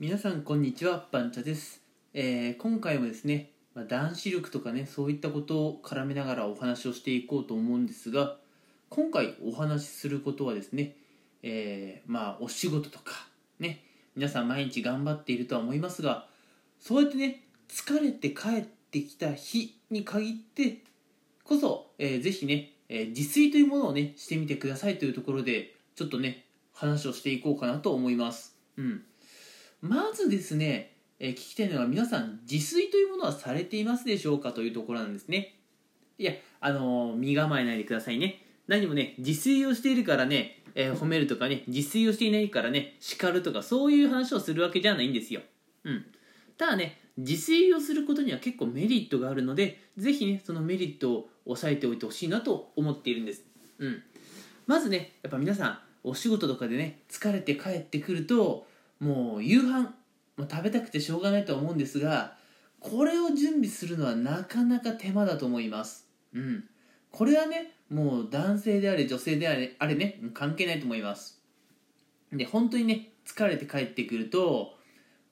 皆さんこんにちはバンチャです、えー今回もですね、まあ、男子力とかねそういったことを絡めながらお話をしていこうと思うんですが今回お話しすることはですね、えーまあお仕事とかね皆さん毎日頑張っているとは思いますがそうやってね疲れて帰ってきた日に限ってこそ、えーぜひね、えー自炊というものをねしてみてくださいというところでちょっとね話をしていこうかなと思います。うん。まずですね、えー聞きたいのは皆さん自炊というものはされていますでしょうかというところなんですね。いやあのー身構えないでくださいね。何もね自炊をしているからね、えー褒めるとかね自炊をしていないからね叱るとかそういう話をするわけじゃないんですよ。うん。ただね自炊をすることには結構メリットがあるのでぜひねそのメリットを押さえておいてほしいなと思っているんです。うん。まずねやっぱ皆さんお仕事とかでね疲れて帰ってくるともう夕飯も食べたくてしょうがないと思うんですがこれを準備するのはなかなか手間だと思います。うん。これはねもう男性であれ女性であれあれね関係ないと思います。で本当にね疲れて帰ってくると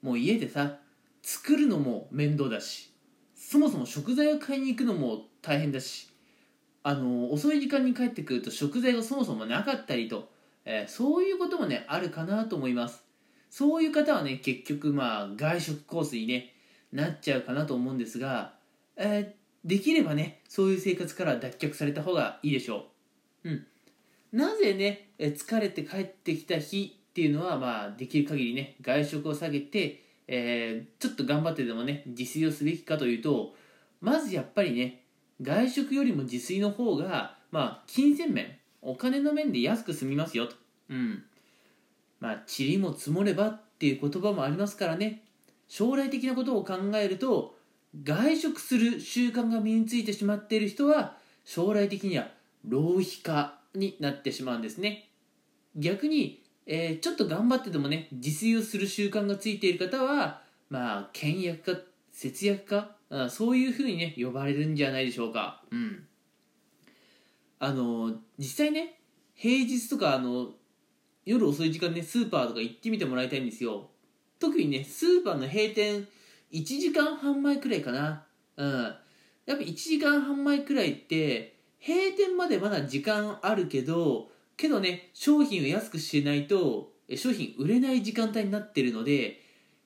もう家でさ作るのも面倒だしそもそも食材を買いに行くのも大変だしあの遅い時間に帰ってくると食材がそもそもなかったりと、えーそういうこともねあるかなと思います。そういう方はね結局まあ外食コースにねなっちゃうかなと思うんですが、えーできればねそういう生活から脱却された方がいいでしょう。うん。なぜね疲れて帰ってきた日っていうのはまあできる限りね外食を下げて、えーちょっと頑張ってでもね自炊をすべきかというとまずやっぱりね外食よりも自炊の方がまあ金銭面お金の面で安く済みますよと。うん。まあ塵も積もればっていう言葉もありますからね。将来的なことを考えると外食する習慣が身についてしまっている人は将来的には浪費家になってしまうんですね。逆に、えーちょっと頑張ってでもね自炊をする習慣がついている方はまあ倹約家節約家あそういうふうにね呼ばれるんじゃないでしょうか。うん。あの実際ね平日とかあの夜遅い時間ねスーパーとか行ってみてもらいたいんですよ。特にねスーパーの閉店1時間半前くらいかな。うん。やっぱ1時間半前くらいって閉店までまだ時間あるけどけどね商品を安くしないと商品売れない時間帯になってるので、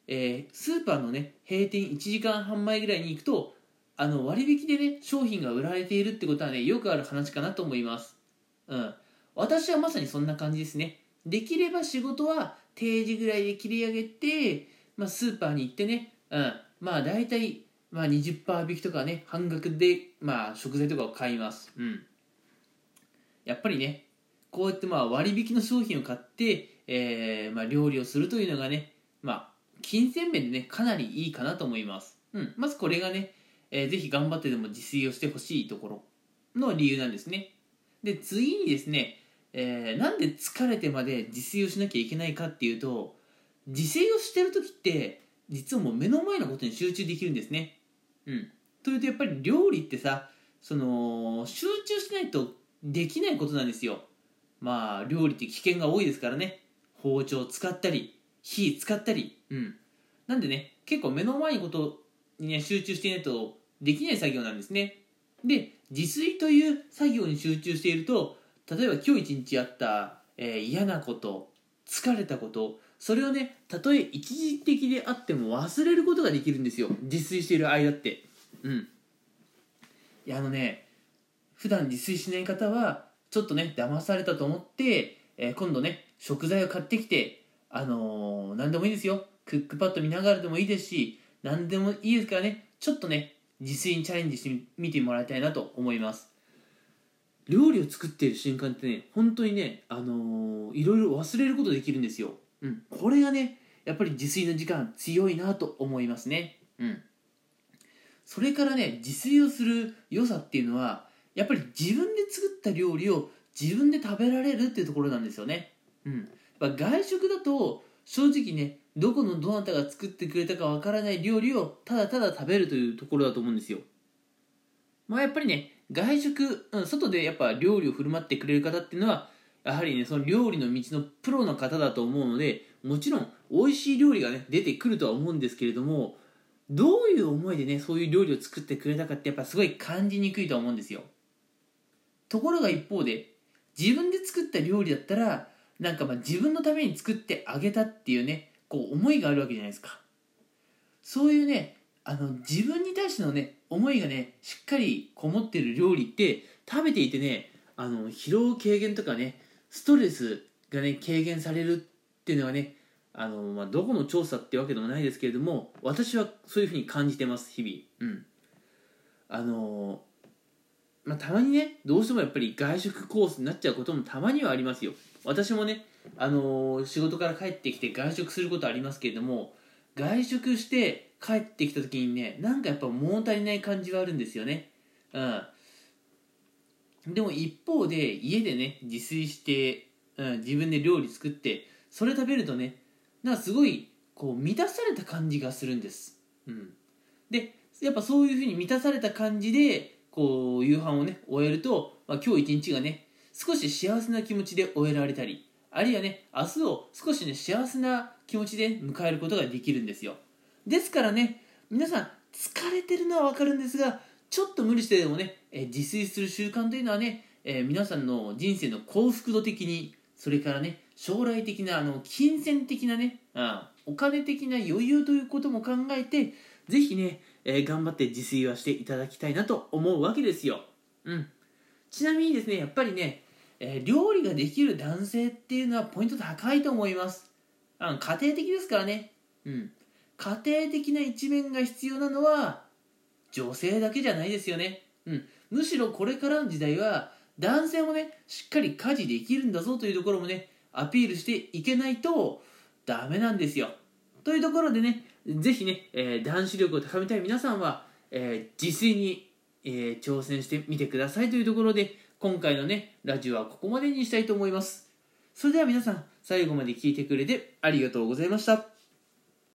えースーパーのね閉店1時間半前ぐらいに行くとあの割引でね商品が売られているってことはねよくある話かなと思います。うん。私はまさにそんな感じですね。できれば仕事は定時ぐらいで切り上げて、まあ、スーパーに行ってね、うん、まあ大体、まあ、20%引きとかね半額で、まあ、食材とかを買います。うん。やっぱりねこうやってまあ割引の商品を買って、えーまあ、料理をするというのがね、まあ、金銭面でねかなりいいかなと思います、うん、まずこれがね、えーぜひ頑張ってでも自炊をしてほしいところの理由なんですね。で次にですね、えーなんで疲れてまで自炊をしなきゃいけないかっていうと自炊をしてる時って実はもう目の前のことに集中できるんですね。うん。というとやっぱり料理ってさその集中しないとできないことなんですよ。まあ料理って危険が多いですからね。包丁使ったり火使ったり。うん。なんでね結構目の前のことにね集中していないとできない作業なんですね。で自炊という作業に集中していると例えば今日一日あった、えー嫌なこと疲れたことそれをねたとえ一時的であっても忘れることができるんですよ。自炊している間って。うん。いやあのね普段自炊しない方はちょっとね騙されたと思って、えー今度ね食材を買ってきてあのー何でもいいですよ。クックパッド見ながらでもいいですし何でもいいですからねちょっとね自炊にチャレンジしてみてもらいたいなと思います。料理を作っている瞬間ってね本当にねあのーいろいろ忘れることできるんですよ、うん、これがねやっぱり自炊の時間強いなと思いますね。うん。それからね自炊をする良さっていうのはやっぱり自分で作った料理を自分で食べられるっていうところなんですよね。うん。やっぱ外食だと正直ねどこのどなたが作ってくれたかわからない料理をただただ食べるというところだと思うんですよ。まあやっぱりね外食、うん、外でやっぱ料理を振る舞ってくれる方っていうのはやはりねその料理の道のプロの方だと思うのでもちろん美味しい料理がね出てくるとは思うんですけれどもどういう思いでねそういう料理を作ってくれたかってやっぱすごい感じにくいと思うんですよ。ところが一方で自分で作った料理だったらなんかまあ自分のために作ってあげたっていうねこう思いがあるわけじゃないですか。そういうねあの自分に対してのね思いがねしっかりこもってる料理って食べていてねあの疲労軽減とかねストレスがね軽減されるっていうのはねあの、まあ、どこの調査ってわけでもないですけれども私はそういうふうに感じてます日々。うん。あのまあ、たまにねどうしてもやっぱり外食コースになっちゃうこともたまにはありますよ。私もねあの仕事から帰ってきて外食することありますけれども外食して帰ってきた時にねなんかやっぱ物足りない感じはあるんですよね。うん。でも一方で家でね自炊して、うん、自分で料理作ってそれ食べるとねなんかすごいこう満たされた感じがするんです、うん、でやっぱそういうふうに満たされた感じでこう夕飯をね終えると、まあ、今日一日がね少し幸せな気持ちで終えられたりあるいはね明日を少しね幸せな気持ちで迎えることができるんですよ。ですからね皆さん疲れてるのは分かるんですがちょっと無理してでもね、え自炊する習慣というのはね、えー、皆さんの人生の幸福度的にそれからね将来的なあの金銭的なねあお金的な余裕ということも考えてぜひね、えー、頑張って自炊はしていただきたいなと思うわけですよ、うん、ちなみにですねやっぱりね、えー、料理ができる男性っていうのはポイント高いと思います。あの家庭的ですからね、うん、家庭的な一面が必要なのは女性だけじゃないですよね。うん。むしろこれからの時代は、男性もね、しっかり家事できるんだぞというところもね、アピールしていけないとダメなんですよ。というところでね、ぜひね、えー、男子力を高めたい皆さんは、えー、自炊に、えー、挑戦してみてくださいというところで、今回のね、ラジオはここまでにしたいと思います。それでは皆さん、最後まで聞いてくれてありがとうございました。